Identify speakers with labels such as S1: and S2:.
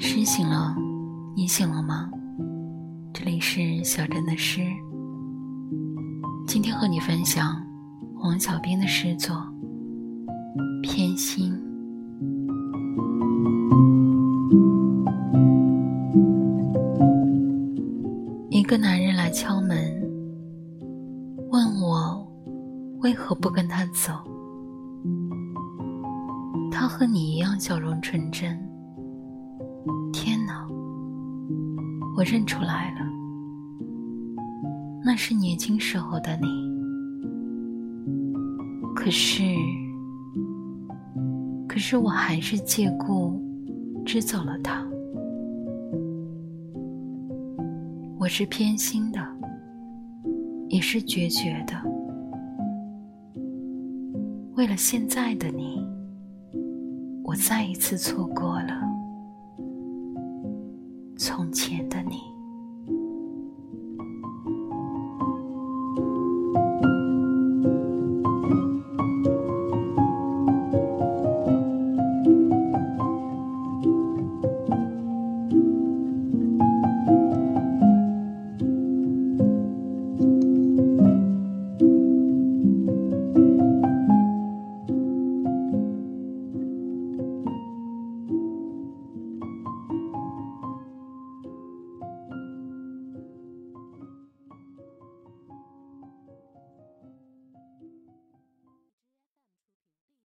S1: 诗醒了，你醒了吗？这里是小镇的诗，今天和你分享黄小兵的诗作《偏心》。一个男人来敲门，问我为何不跟他走。他和你一样笑容纯真。我认出来了，那是年轻时候的你。可是，可是我还是借故支走了他。我是偏心的，也是决绝的，为了现在的你。我再一次错过了。从前的你。